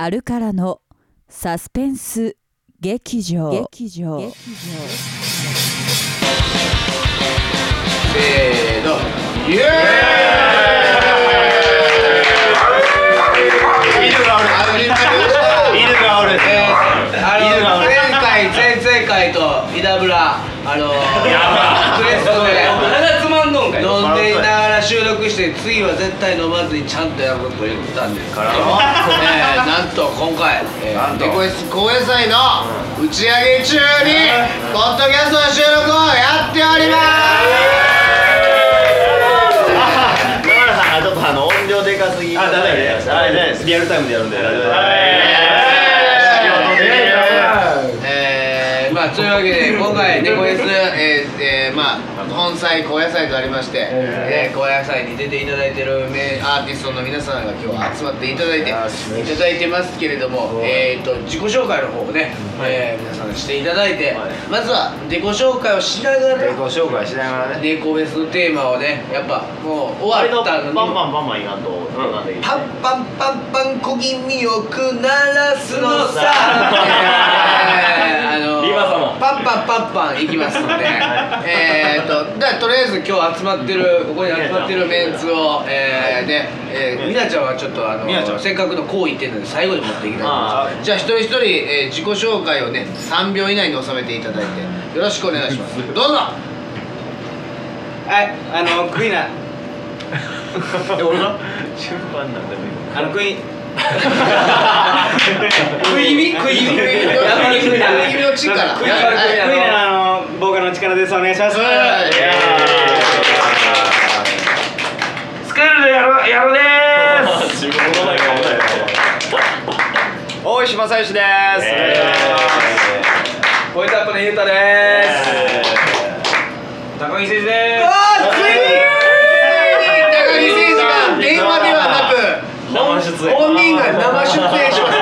アルカラのサスペンス劇場。劇場。劇せーの。イエーイ前回前々回と稲村あのクレストで鼻つまんのんかい飲んでいながら収録して次は絶対飲まずにちゃんとやろうと言ったんですから、えー、なんと今回、えー、デコエス高野菜の打ち上げ中にポッドキャストの収録をやっております。野村さんがちょっとあの音量でかすぎあダメねあれねリアルタイムでやるんでえー、まあというわけで今回猫 S、えーえー、まあ根菜高野菜とありまして、えー、高野菜に出ていただいてる名アーティストの皆さんが今日集まっていただいてい。ただいてますけれども、えー、と自己紹介の方をね、えー皆さんしていただいて、まずは自己紹介をしながら自己紹介しながらね。猫 S のテーマをねやっぱもう終わったのにバンバンバンバンいかんとなんパンパンパンパン小気味よく鳴らすのさ、えーあのリバ様。パンパンパンパンいきますので。えーっとだからとりあえず今日集まってるここに集まってるメンツをえーねえーみなちゃんはちょっとあのみなちゃん。せっかくの好意点なので最後に持っていきたいと思いあますじゃあ一人一人、えー自己紹介をね3秒以内に収めていただいてよろしくお願いします。どうぞ。はいあのクイナ。え 俺が 順番なんでもいいあのクイ食い気味 食い気味？食い気味。のやばい食いの力クイナはいのボーカルの力です。お願いします。はい。スクールでやるやるでーす。自分の大石正義です。ポイントアップのゆうたでーす高木誠司でーあーついに高木誠司が電話ではなく生出演本人が生出演します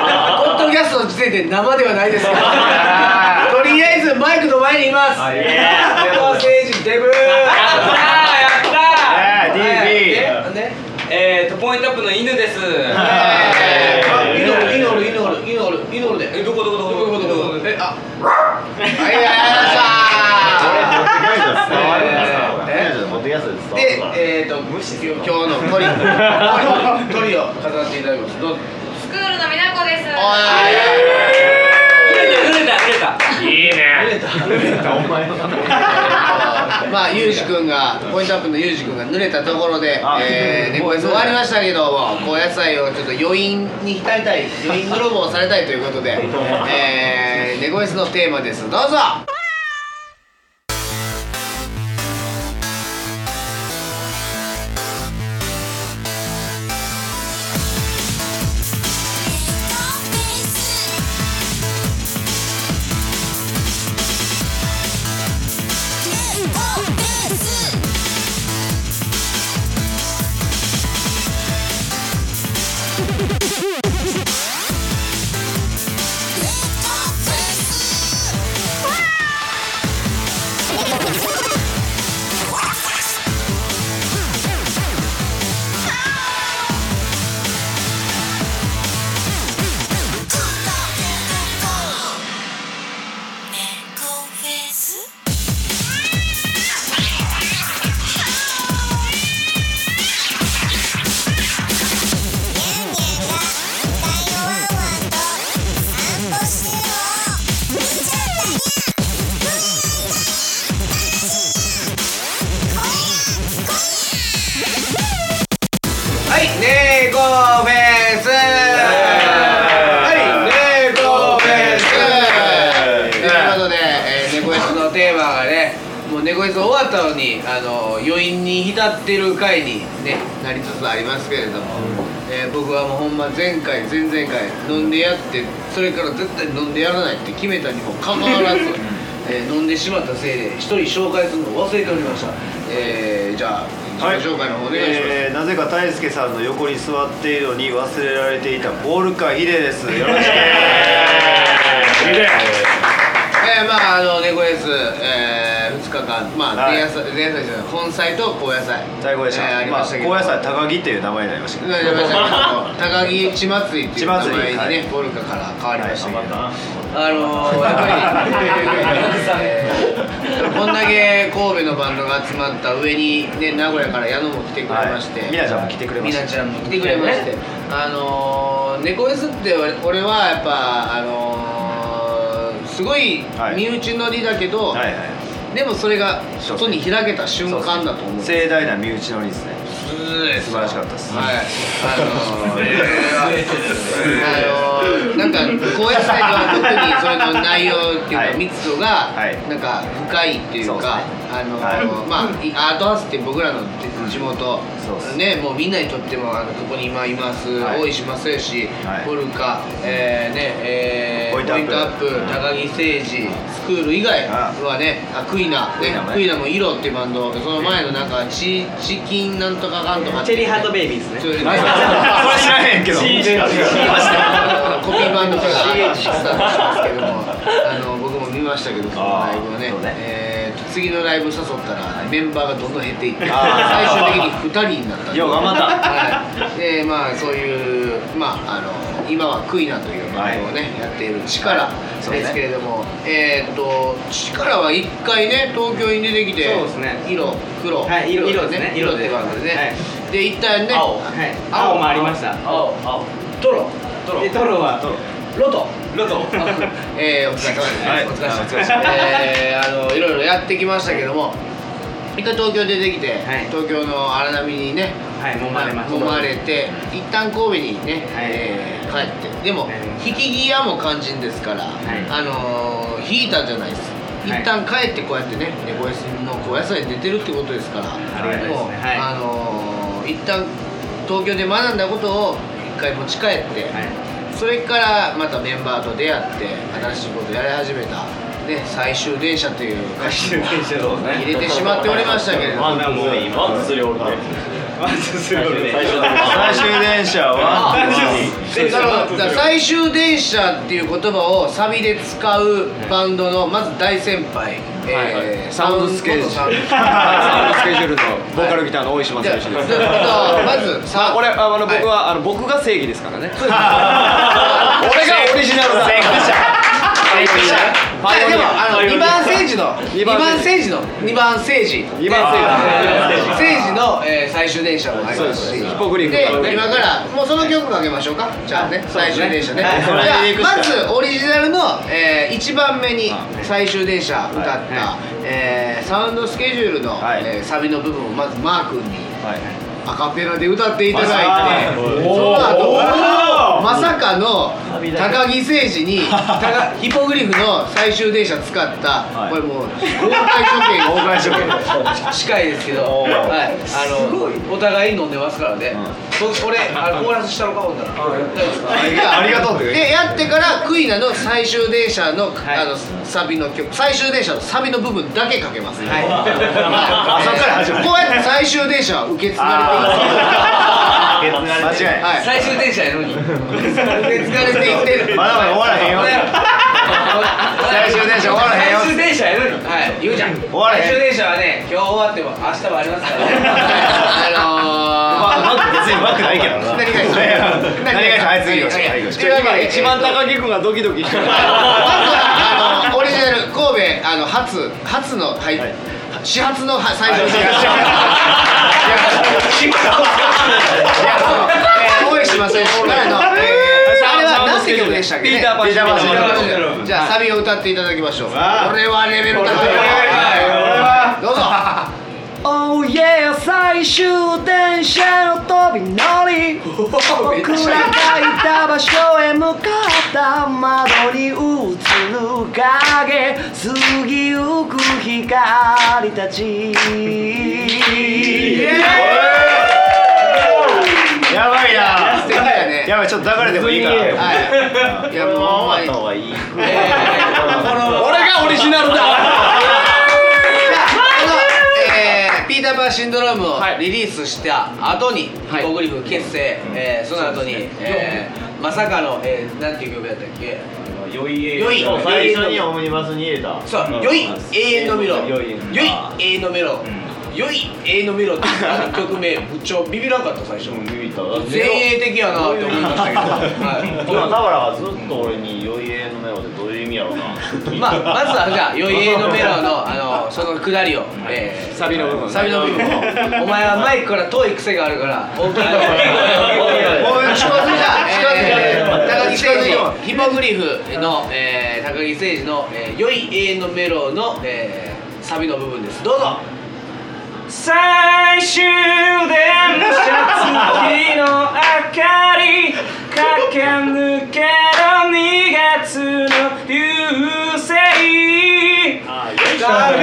ポッドキャストの時点で生ではないですから とりあえずマイクの前にいます。あいいね高木誠司デブー。やったーやったー。えー。DB ねえーとポイントアップの犬です。イノルイノルイノルイノルイノルで。えどこどこどこ？どこどこ？どこえあ。はいやりました持ってきやすいでえーと、今日のトリトリを飾っていただきます。どうぞ。スクールのみなこです。お濡れた濡れたいいねお前の まあ、ゆうじくんが、ポイントアップのゆうじくんが濡れたところで、あえー、猫フェス終わりましたけども、高野菜をちょっと余韻に浸りたい、余韻泥棒をされたいということで、えー、猫フェスのテーマです。どうぞったのにあの余韻に浸ってる回に、ね、なりつつありますけれども、えー僕はもうほんま前回前々回飲んでやってそれから絶対飲んでやらないって決めたにもかかわらず、えー飲んでしまったせいで一人紹介するのを忘れておりました、えー、じゃあ自己紹介の方お願いします、えーなぜか大輔さんの横に座っているのに忘れられていたポールカヒデです。よろしく。えー、まああの猫エース、えー、2 2日間まあはい。前夜祭前夜祭じゃない本祭と高野祭。最高でした、えーありまあましたけど。高野菜高木っていう名前になりましたけど。なりました。けど高木血祭りっていう名前にね、はい。ボルカから変わりましたけど、なあのー、やっぱり、え ーこんだけ神戸のバンドが集まった上に、ね、名古屋から矢野も来てくれまして、はい。みなちゃんも来てくれました。みなちゃんも来てくれまして、あのー、猫 S って俺俺はやっぱ、あのー、すごいはい。身内乗りだけど、はいはいでもそれが外に開けた瞬間だと思う。盛大な身内乗りですね。素素晴らしかったです。はい。あのー、あのー、なんか高野菜では特にそれの内容っていうか、はい。密度がはい。なんか深いっていうか、ですあのーはい。まあいアートハウスって僕らの地元、そうです。ねもうみんなにとってもあのここに今います、はい。大石正義、はい。ポルカ、えー、ねえー、ポイントアップ。高木誠二スクール以外はねあクイナ。ね。クイナも色っていうバンド。その前のなんかチチキンなんとかかんとかチェリーハートベイビーズね。それ知らへんけど。コピーバンドからスタートしますけどもあの僕も見ましたけどそのライブをねえ次のライブ誘ったらメンバーがどんどん減っていって最終的に2人になったよう頑張った。はい、でまあそういうまああの今はクイナというバンドをね、やっている力ですけれども、えーっと力は一回ね東京に出てきてそうですね。色黒。はい色色ですね。色ってバンドでね、はい。で一旦ね青。はい。青もありました。青。青。トロ。でトロはロトロトえー、お疲れ様です、はい。お疲れ様です。えー、あのいろいろやってきましたけども一回東京出てきて、はい。東京の荒波にねはい揉まれま揉まれて一旦神戸にね、はい。えー帰って。でもはい。引き際も肝心ですから、あのー、引いたんじゃないです。一はい。旦帰ってこうやってね猫屋の高野菜に出てるってことですから。ありがたいもあのー、一旦東京で学んだことを一回持ち帰って、はいそれからまたメンバーと出会って新しいことやり始めた、ね、最終電車という歌詞も入れてしまっておりましたけれども。最終電車は最終電車っていう言葉をサビで使うバンドのまず大先輩、えーサウンドスケジュール。サウンドスケジュールのボーカルギターの大島じゃ選手です。あじゃあまずさあこれあの僕い。はあの僕が正義ですからね。俺がオリジナルだ。まあでもあの2番政治の。2二番番政治の。2番政治二番政政治の、えー最終電車もありますし。ヒポグリフ。で今からもうその曲かけましょうか。じゃあね最終電車ねはい。じゃあまずオリジナルの、え1番目に最終電車歌った、はえーサウンドスケジュールの、はい。えーサビの部分をまずマー君にはいアカペラで歌っていただいてはいその後まさかの高木誠二に高 ヒポグリフの最終電車使った、はい。これもう公開処刑公開処刑近いですけど、はい、あのお互いに飲んでますからね、そ俺あのコーラスしたのかほんならありがありがとうってでやってからクイナの最終電車の,、はい。あのサビの曲最終電車のサビの部分だけかけます、はい。あそっから始まるこうやって最終電車は受け継がれてい間違いはい最終電車やのに受け継がれていってるまだまだ終わらへんよ最終電車終わらへんよ。最終電車やのはい言うじゃん終わらへん最終電車はね今日終わっても明日もありますからあのーまあ別にうまくないけどな何がいい何がいいはい次よ。何がいいはいというわけで一番高木君がドキドキしてる。まずあのオリジナル神戸あの初初のはい、始発の最初の始発えー大石正義からの、えー、あれは何て曲でしたっけねピーターパンじゃあサビを歌っていただきましょう。これはレベル高い。よはい。どうぞ。Oh yeah 最終電車の飛び乗り。僕らがいた場所へ向かった窓に映る影。過ぎゆく光たちやばいな。素敵だね。やばいちょっと流れてもいいから。はい。いやもう俺がオリジナルだピーターパンシンドロームをリリースした後に、はいヒポグリフ結成、えーその後に、えーまさかの、えー、なんていう曲やったっけ良い良いそう最初にオムニバスに入れたそう、うん良い永遠のメロ良い良い永遠のメロ良い永遠のメロってあの曲名むっちゃビビらんかった最初。ビビった前衛的やな。って思いましたけど、は今田原がずっと俺に「酔いえのメロ」ってどういう意味やろうない、まあまずはじゃあ良い永遠のメロのあのその下りを、えー、サビの部分サビの部分を。お前はマイクから遠い癖があるから大きいところもう近づいた。近づいた。えー高木誠た二ヒポグリフの、えー、高木誠二の、えー「良い永遠のメロの」えー、サビの部分です。どうぞ最終電車月の明かり駆け抜ける2月の流星。長い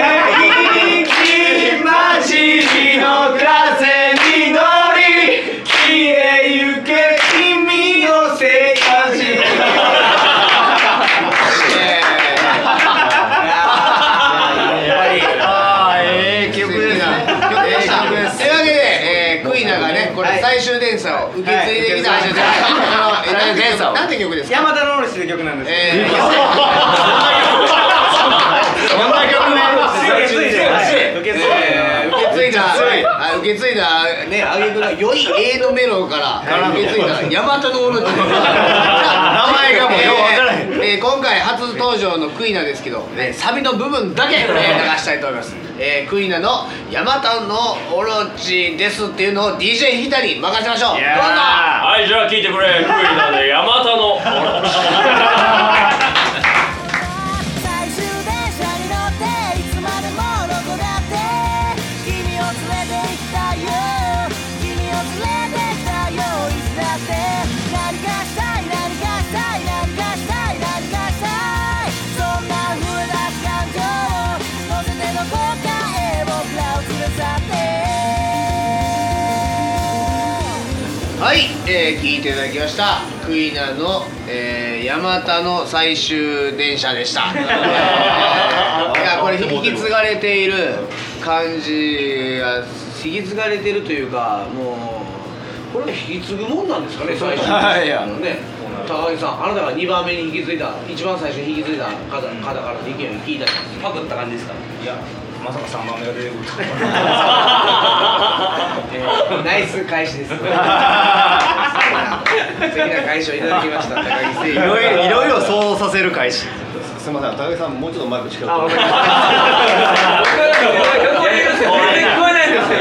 街の風に乗り消えゆけ君の世界ああええ曲ですね曲でした。というわけで、えー、クイナがね、これ最終電車を受け継いできた、はい受け継いできたあの最終電車をなんて曲ですか。山田ロールスって曲なんですけど。えー、そんな曲ね受け継いで受け継いでえー受け継いだ、あ受け継いだね、あげくの良い永のメロから受け継いだ大和のオロチ。名前がもうようわからへんえー今回初登場のクイナですけど、ね、サビの部分だけ、えー流したいと思います。えー、クイナのヤマタのオロチですっていうのを DJ ヒタに任せましょう。どうぞ。はいじゃあ聞いてくれクイナでヤマタの最 えー、聞いていただきました。クイナの、えー、ヤマタの最終電車でした、え ーいやこれ引き継がれている感じが引き継がれてるというかもうこれ引き継ぐもんなんですかね最終はいあのね高木さんあなたが2番目に引き継いだ一番最初に引き継いだ方方からの意見を聞いた。りパクった感じですか？いや。まさか3番目が出てくるとえー ナイス返しです。素敵な返しをいただきました。高木誠いろいろいろいろ想像させる返し。すみません高木さんもうちょっとマイク近くあわかりました。聞こえないんですよ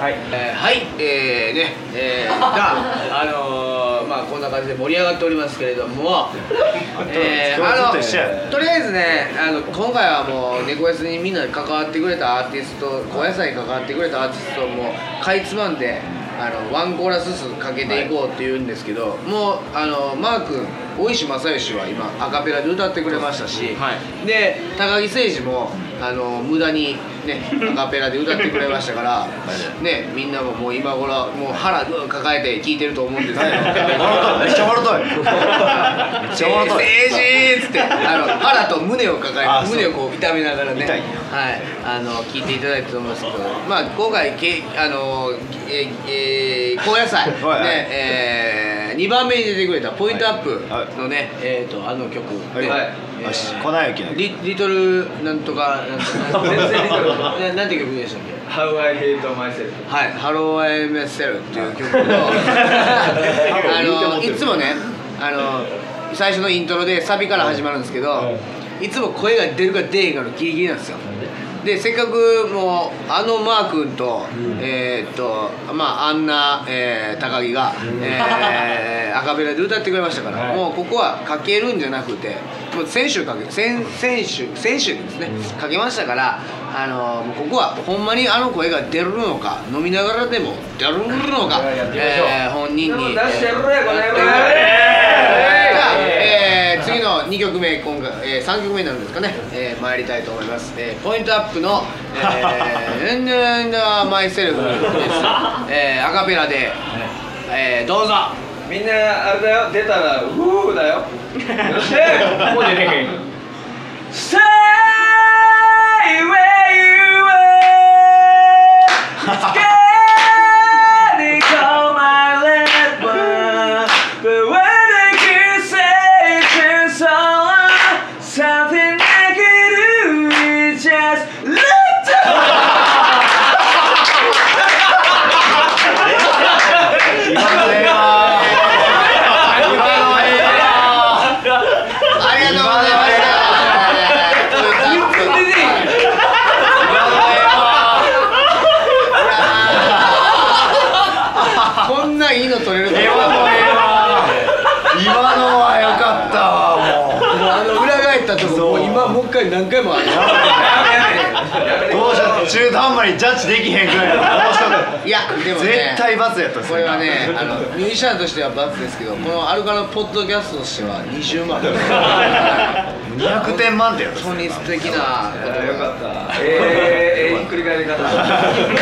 はい、えー、はい、えー、ね、えー、が、あのー、まあこんな感じで盛り上がっておりますけれども、えー、あのとりあえずね、あの今回はもう猫安にみんなで関わってくれたアーティスト、高野菜に関わってくれたアーティストをもうかいつまんで。あのワンコーラスずつかけていこうって言うんですけど、もうあのマー君大石正義は今アカペラで歌ってくれましたし、で高木誠二もあの無駄にねアカペラで歌ってくれましたから、ねみんなももう今頃もう腹抱えて聴いてると思うんですけど。めっちゃ笑ったい。めっちゃ笑ったい。っつってあの腹と胸を抱えて胸をこう痛めながらね。はい。あの聞いていただいたと思いますけどまあ今回けあのえーえー高野菜。ねえー、2番目に出てくれたポイントアップはい。のねえっとあの曲はい。ねえー粉雪のリリトルなんとかなんとか全然リトルななんて曲でしたっけ？How I hate myself はい、ハローアイメッセルっていう曲を。あのいつもねあの最初のイントロでサビから始まるんですけど、いつも声が出るか出えへんかのギリギリなんですよでせっかくもうあのマー君と、えーっとまああんな、えー高木が、えーアカペラで歌ってくれましたから、もうここはかけるんじゃなくてもう先週かけ先先週先週ですね、かけましたからあのもうここはほんまにあの声が出るのか飲みながらでも出るのか、えー本人に。出してるねこれやってもらってじゃあ、えー次の2曲目今回、えー、3曲目になるんですかね、えー参りたいと思います、えーポイントアップの「えー、エンデンダーマイセルフ」です、えーアカペラで、えーどうぞ。みんなあれだよ。出たらウーだよ。よしもう出てへん Stay where you were Scared they call my red one But when they ると今のええわ今のは良かったわもあの裏返ったとこもう今もう一回何回もあるうどうしよう中途半端にジャッジできへんぐらいだどうしようい。やでもね。絶対罰やったっすこれはねあのミュージシャンとしては罰ですけどこのアルカのポッドキャストとしては20万。200点満点やったっす本当に素敵なことよかった。えー、えー、ひっくり返り方。もう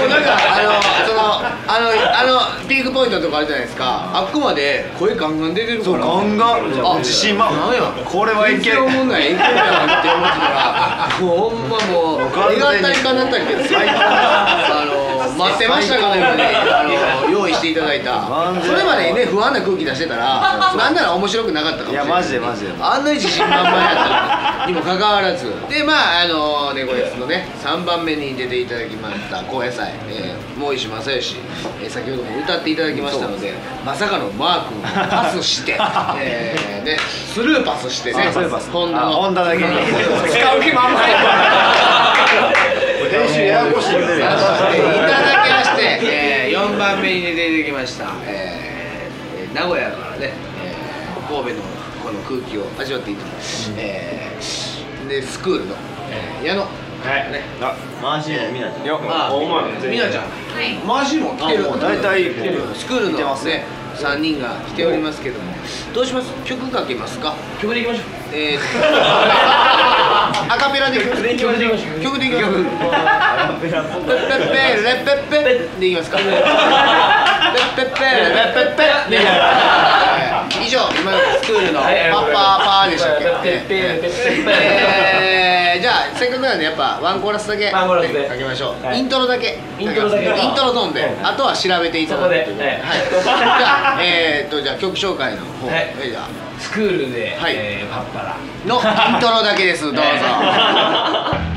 なんかあのそのあのあのピークポイントとかあるじゃないですか。あっこまで声ガンガン出てるから。そうガンガン自信満なんやこれはいける思んない。いけるやんって思ってたら。もうほんまもう願ったりかなったりで最高あの待ってましたかのようにあの用意していただいた。それまでにね不安な空気出してたらなんなら面白くなかったかもしれない。いやマジでマジで。あんなに自信満々やったにもかかわらず。でまああのネゴエスのね3番目に出ていただきました高野菜、えー、大石正義、えー先ほども歌っていただきましたのでまさかのマー君をパスして、えーね、スルーパスしてね。あスルーパス。ホンダのあホンダだけに。使う気満々や練習ややこしいいただきまして、えー、4番目に出てきました、えー、名古屋からね、えー、神戸のこの空気を味わっていただきます、えー、でスクールの、えー、矢野。はい。ね。あマジでみなちゃん。よ。あお前みなちゃん。はい。マジも来てる大体来てるスクールのね3人が来ておりますけども。どうします？曲かけますか？曲でいきましょう。えー、アカペラで曲でいきましょう。曲でいきますペレッペッペッでいきますか。ペッペッペーレッペッペッで以上今のスクールのパはいッパーパーでしたっけ？じゃあせっかくなんでやっぱワンコーラスだけかけましょう。はい。イントロだけイントロだけ。イントロでうんあとは調べていただくといはい。じゃあえーっとじゃあ曲紹介の方。じゃあスクールで、はい。えーパッパラ。のイントロだけですどうぞ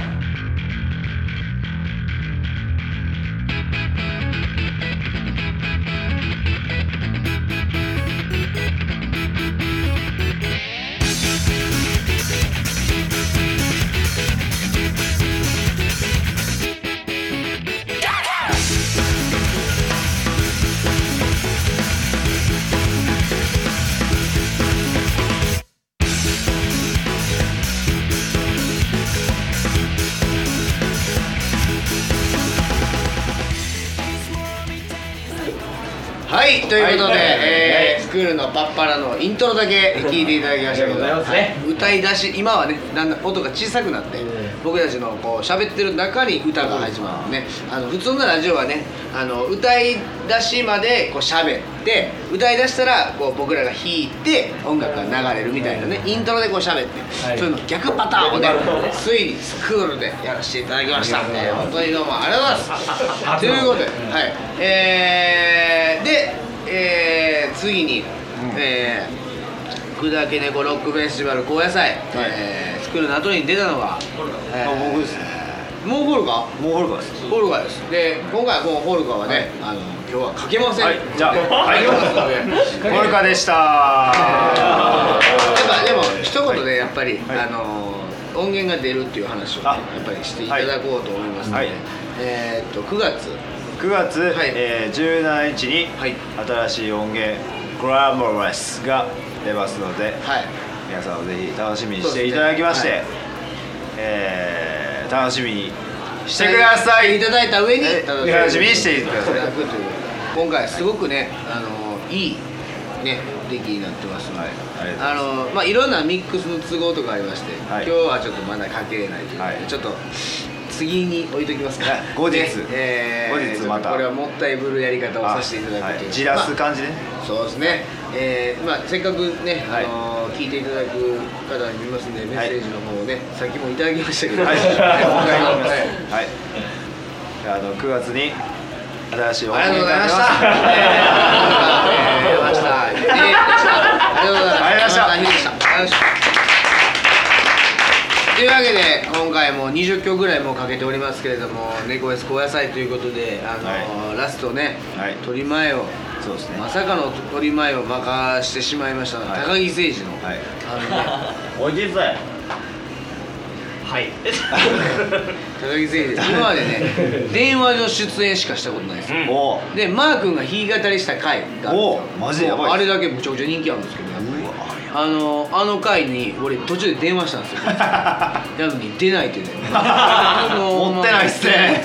ということで、はい。えースクールのパッパラのイントロだけ聞いていただきましたけど、ありがとうございますねはい。歌い出し今はねだんだん音が小さくなって、僕たちのこう喋ってる中に歌が始まるね。あの普通のラジオはねあの歌い出しまでこう喋って歌い出したらこう僕らが弾いて音楽が流れるみたいなねイントロでこう喋って、はい。そういうの逆パターンをねついにスクールでやらせていただきました、えー本当にどうもありがとうございます。ということで、はい。えー、で、えー、次に、えー、くだけ猫ロックフェスティバル高野菜、えー、スクールの後に出たのが、えーあ僕ですもうホルガもうホルガーです。ホルガです。で今回はこのホルガはね、あの今日はかけません、はい。じゃあはで。ホルガーでした。やっぱでも一言でやっぱり、はい。あの音源が出るっていう話をね、あ。やっぱりしていただこうと思いますので、はい。えーっと9月9月、はい。えー17日にはい。新しい音源「グラモラス」が出ますのではい。皆さんぜひ楽しみにしていただきまして、そうでえー楽しみにしてください。い。ただいた上にえ楽しみにしていただくという今回すごくねあのいいね出来になってますので、はい。あのまあいろんなミックスの都合とかありまして、はい。今日はちょっとまだかけれないということで、はい。ちょっと次に置いときますか、はい後日。ねえー後日また。これはもったいぶるやり方をさせていただくという、はい。じらすまあ感じでね、そうですね、えーまあ、せっかくね、はい。あのー聞いていただく方に見ますんでメッセージの方をね、さっきもいただきましたけど、はい。ははい。はい。あの9月に新しい音ありがとうございました。ありがとうございました。ありがとうございました。というわけで今回も20曲ぐらいもうかけておりますけれども猫 S 高野菜ということであのーラストね、はい。取り前をそうですね。まさかの取り前を任してしまいました、はい。高木誠二の、はい。あのね。おじさん。はい。高木誠司今までね電話の出演しかしたことないですよ、うん。おでマー君が弾き語りした回があマジでやばいあれだけむちゃくちゃ人気あるんですけどあのあの回に俺途中で電話したんですよ。なのに出ないってね。持ってないっすね。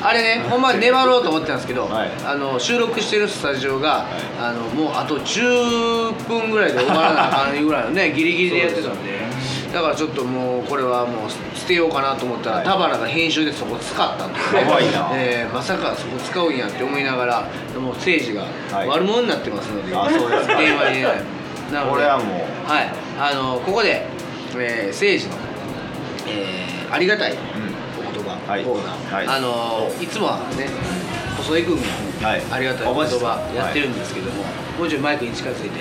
あれねほんまは粘ろうと思ってたんですけど、はい。あの収録してるスタジオが、あのもうあと10分ぐらいで終わらなあかんぐらいのね ギリギリでやってたんで。だからちょっともうこれはもう捨てようかなと思ったら、はい。田原が編集でそこ使ったんですね。えーまさかそこ使うんやって思いながらもう政治がはい。悪者になってますので、あそうですか。電話にねなのでこれはもう。はい。あのここで、えー、政治の、えーありがたいお言葉、はい。コーナー、はい。あのいつもはね細井君が、はい。ありがたいお言葉やってるんですけども、もうちょいマイクに近づいて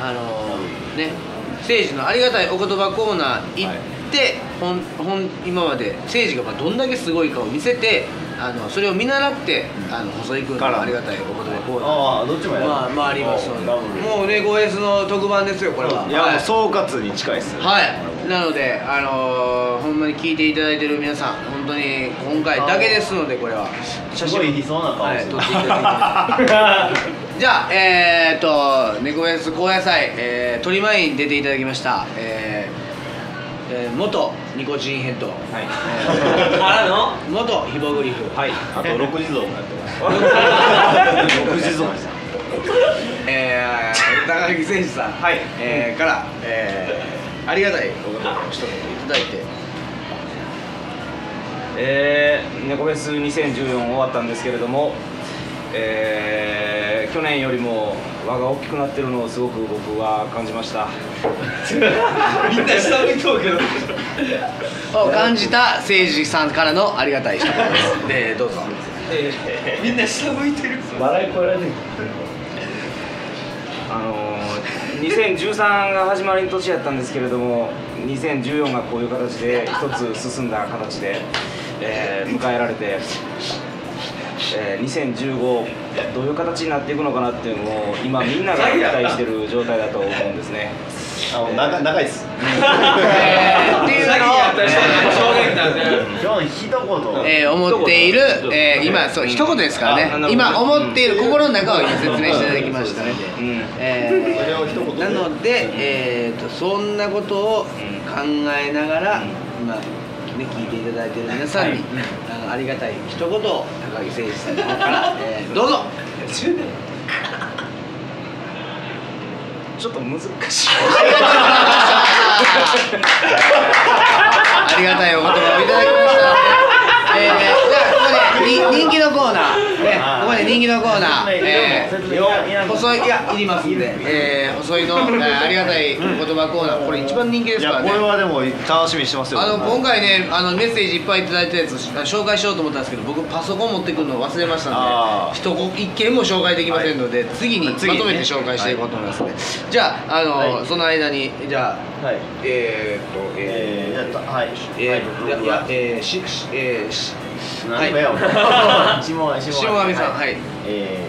あのね政治のありがたいお言葉コーナー行って、ほんほん今まで政治がまあどんだけすごいかを見せてあのそれを見習って、あの細井君からのありがたいお言葉コーナーああどっちもやる。まあまあありますのでもうね 5S の特番ですよこれは。いや、はい。総括に近いっすよ。はい、なので、あのー、ほんまに聞いていただいてる皆さん、本当に今回だけですので、これは。すごい理想な顔はい、してる撮っていただいて。じゃあ、えー、っと、猫ベース高野菜、えー、鳥前に出ていただきました。えー、えー、元ニコチンヘッド。はい。からの？元ヒボグリフ。はい。あと6地蔵もやってます6地蔵えー、高木選手さん、はい、えー、から、えー、ありがたいお言葉を一言いただいて。えー、猫フェス2014終わったんですけれども、えー、去年よりも輪が大きくなってるのをすごく僕は感じました みんな下向いとうけどを感じた誠司さんからのありがたい一言です。でどうぞ。みんな下向いてる笑いこられてるあのー、2013が始まりの年やったんですけれども2014がこういう形で一つ進んだ形で、えー迎えられて、えー2015どういう形になっていくのかなっていうのを今みんなが期待してる状態だと思うんですね。あの長長いっす。えーっていうのを、今日一言えー思っている、えー今そう一言ですからね。今思っている心の中を今説明していただきました。ので、うん。えーそれを一言で。なので、えー、とそんなことを考えながら、今、ね、聞いていただいている皆さんに、あのありがたい一言を高木誠司さんの方から、え ーどうぞ。ちょっと難しい。ありがたいお言葉をいただきました。えー、じゃあここでに人気のコーナー、ね、ここで人気のコーナー、えー、細いいやいりますんで、えー、細いの、えー、ありがたいお言葉コーナーこれ一番人気ですからね。これはでも楽しみにしてますよ。あの今回ねあのメッセージいっぱいいただいたやつ紹介しようと思ったんですけど僕パソコン持ってくるの忘れましたあー。ので一言一件も紹介できませんので、次にまとめて紹介していこうと思います。ので、じゃああの、その間にじゃあはい。えー、っとえー、じゃあはい。えー、い。やいやえー、ししえー、し何もやもん 下下上さんはい。え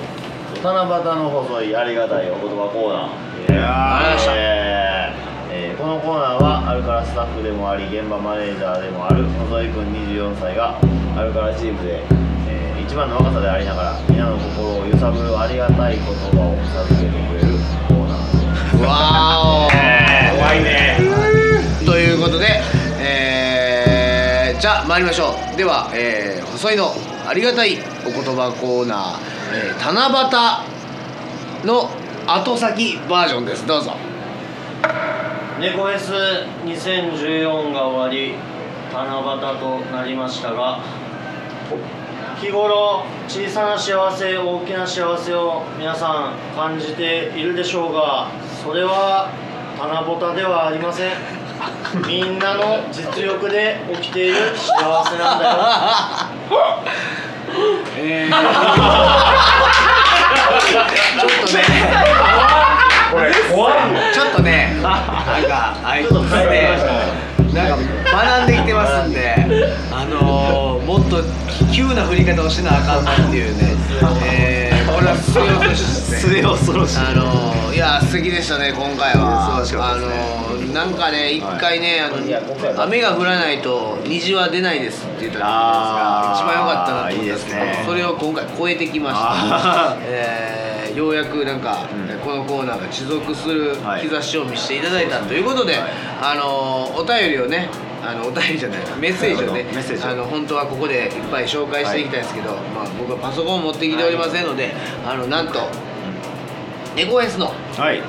ー、七夕の細いありがたいお言葉コーナー。いやありがとうございましたえーえーこのコーナーはアルカラスタッフでもあり現場マネージャーでもある細井君24歳がアルカラチームで、えー一番の若さでありながら皆の心を揺さぶるありがたい言葉を授けてくれるコーナーです。わーお。怖いね。ということで、えー、じゃあ参りましょう。では、えー、細いのありがたいお言葉コーナー、えー、七夕の後先バージョンです。どうぞ。猫 S2014 が終わり七夕となりましたが日頃小さな幸せ大きな幸せを皆さん感じているでしょうがそれは七夕ではありません。みんなの実力で起きている幸せなんだよ。えー、ちょっとね。これ怖いちょっとねなんかあいつねなんか学んできてますんであのー、もっと急な振り方をしなあかんなっていうね、えー、これは末恐ろしいですね。末恐ろしい。あのーいや素敵でしたね今回は。あのなんかね一回ね、あのいや今回は雨が降らないと虹は出ないですって言ったじゃないですか一番良かったなと思ったんですけどね。それを今回超えてきました。えーようやくなんか、うん。このコーナーが持続するはい。兆しを見せていただいたということで、はい。あのお便りをねあのお便りじゃないメッセージをねあの本当はここでいっぱい紹介していきたいんですけど、まあ、僕はパソコンを持ってきておりませんので、あのなんとネコエスの、はい。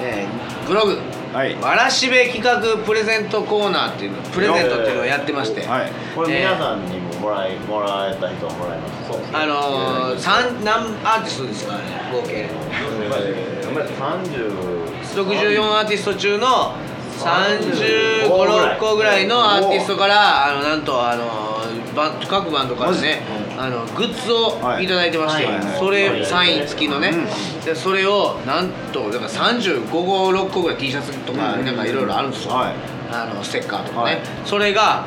えーブログはい。わらしべ企画プレゼントコーナーっていうのプレゼントっていうのをやってまして、はい。これえー皆さんにももらいもらえた人はもらえます。そうあのー、三何アーティストですかね合計。30 64アーティスト中の356個ぐらいのアーティストからあのなんとあのバン各バンドからねあのグッズをいただいてまして、はい。はいはい。それサイン付きのね、うん。でそれをなんとだから35個6個ぐらい T シャツとかうん。なんかいろいろあるんですよ、はい。あのステッカーとかね、はい。それが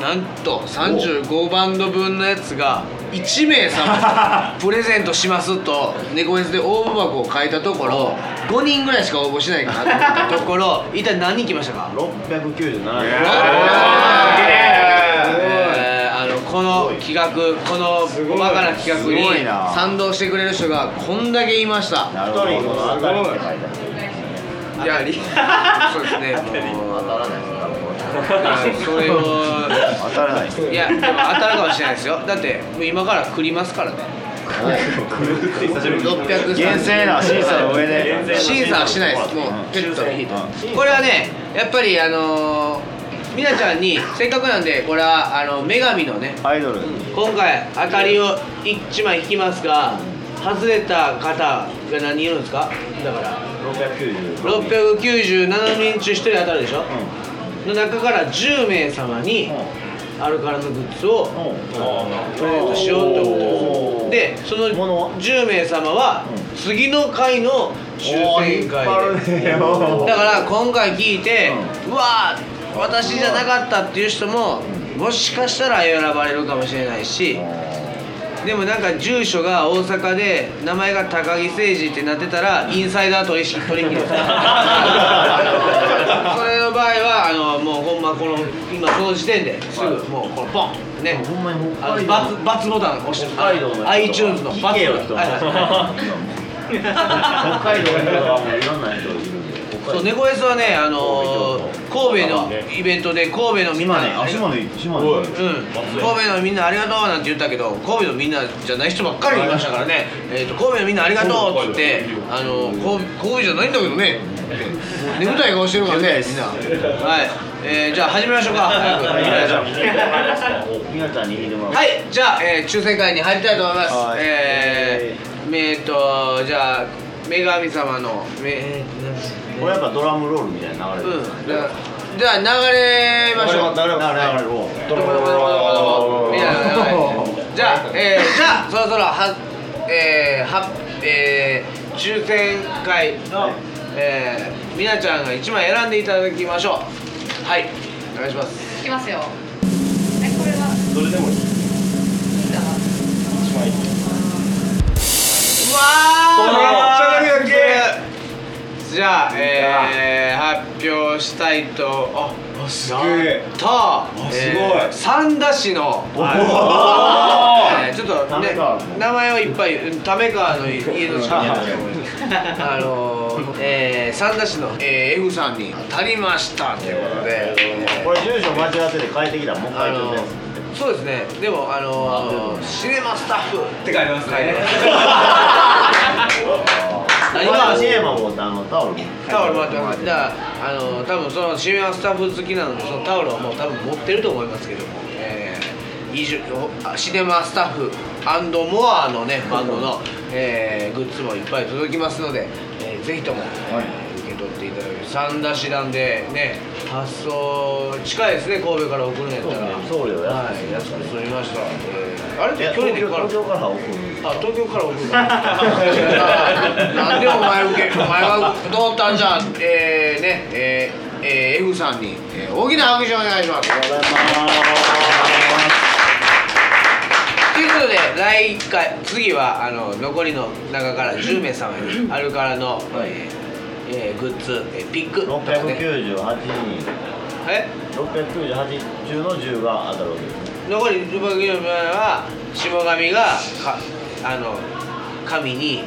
なんと35バンド分のやつが1名様プレゼントしますと 猫フェスで応募箱を書いたところ5人ぐらいしか応募しないかなと思ったところ 一体何人来ましたか？697えー。あのこの企画このおバカな企画にな。賛同してくれる人がこんだけいました。なるほどこの当たりって書いいやり そうですね。もう当たらない。ですかそれを当たらない。いやでも当たるかもしれないですよ。だってもう今から繰りますからね。600厳正な審査の上で。審査はしないです。もうペットで引いて。これはねやっぱりあのーみなちゃんにせっかくなんでこれはあの女神のねアイドル。今回当たりを1枚引きますが外れた方が何人いるんですか？だから。690 697人中1人当たるでしょ、の中から10名様にアルカラのグッズをプレゼントしようってますでそのものは？10名様は次の回の抽選会で。だから今回聞いて、うわー私じゃなかったっていう人ももしかしたら選ばれるかもしれないしでもなんか住所が大阪で名前が高木誠二ってなってたらインサイダー取引取引です。それの場合はあのもうほんまこの今その時点ですぐもうこのポンね。ほんまにあのバツバツボタン押して iTunes のバツ聞けよ人はいはい北海道はもういろんな人いるんで。そう猫 S はねあのー神戸のイベントで神戸のみんな島根あ島根島根。うん、神戸のみんなありがとうなんて言ったけど神戸のみんなじゃない人ばっかりいましたからね、えー、と神戸のみんなありがとうっつってあの神神戸じゃないんだけどね。眠たい顔してるからねみんな。はい、えー、じゃあ始めましょうか。早く。はい。じゃあ、えー、抽選会に入りたいと思います。はい。えー、えー、とじゃあ女神様のめこれやっぱドラムロールみたいな流れうんじゃあじゃあ流れましょう。流れ流れどこどこどこどこみたいなはい。じゃあ、えー、じゃあそろそろはえー、はえー、抽選会の、えー、みなちゃんが1枚選んでいただきましょう。はい。お願いします。いきますよ。えこれは？どれでもいいうわー。めっちゃドキドキじゃあ、えー、発表したいと。あすげえたーすごい。えー三田市の。おえーちょっとね名前をいっぱい為川の家の近くにあのー、えー、三田市の、えー、F さんに足りましたということで、これ住所間違ってて変えてきたらもう一回ちょっとーそうですね。でもあのー、シネマスタッフって書いてますね。何何ががシエマもあのタオルも。タオルもらってます。だからあの多分そのシネマスタッフ好きなのでそのタオルはもう多分持ってると思いますけども、えー、シネマスタッフモアのねバンドの、えーグッズもいっぱい届きますので、えーぜひとも、受け取っていただける三田市なんでね発送近いですね神戸から送るんやったら。送料安はい安く済みました、えーあれいや距離東京でから？東京から送るあ東京から送るの。なんでお前受けお前が通ったんじゃ？んえー、ねえーえー、F さんに、えー大きな拍手をお願いします。ありがとうございます以ということで来回次はあの残りの中から10名様にアルカラの、えーえーグッズ、えーピックとかね。698人。え？698中の10が当たるわけですね。残り600名は下神がかあの神に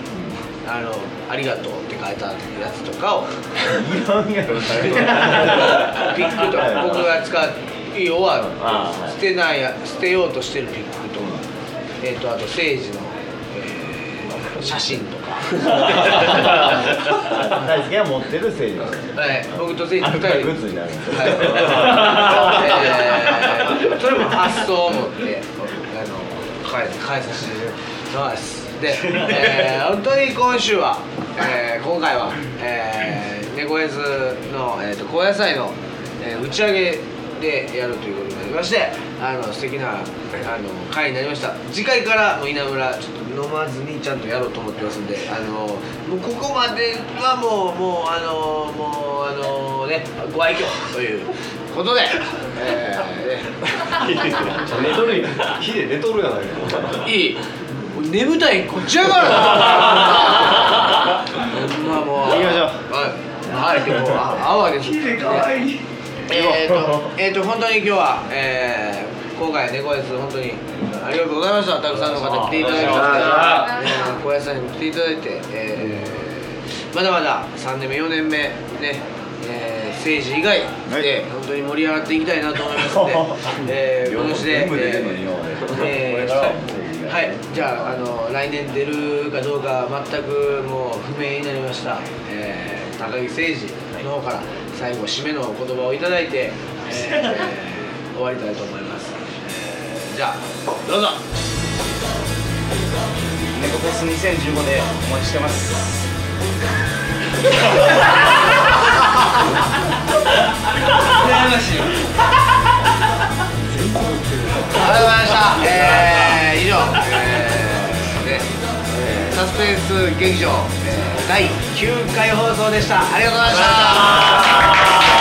あの「ありがとう」って書いたやつとかを。いらんやろ。ピックとか僕が使ういいよは捨てないや捨てようとしてるピックとか、えっ、とあと誠治の、えー写真とか大輔が持ってるせいです。はい。僕と誠治2あれがグッズになるんですよはい、えーそれも発想を持ってあの返返させてもらい。ますで、えー本当に今週は、えー今回は、えー、猫エズの、えー、と高野菜の、えー打ち上げでやるということになりましてあの素敵なあの回になりました。次回からもう稲村ちょっと飲まずにちゃんとやろうと思ってますんであのもうここまではもうもうあのもうあのねご愛嬌。ということで、え寝とる火で寝とるやないか。ー、い。い眠たい。こっちやからな。まあもう。行きましょう。はい。はい。でもあ泡ですえーとえーと本当に今日は、えー今回猫です本当にありがとうございました。たくさんの方来ていただきまして、ね、小屋さんにも来ていただいて、えーまだまだ3年目4年目ねえー政治以外で本当に盛り上がっていきたいなと思います ので、えー、今年で、えーはい、じゃああの来年出るかどうか全くもう不明になりました、えー高木誠二の方から最後締めのお言葉をいただいて、えー終わりたいと思います、えーじゃあどうぞ。猫フェス2015でお待ちしてます。ありがとうございました、えー以上、えーね。えーサスペンス劇場、えー第9回放送でした。ありがとうございました。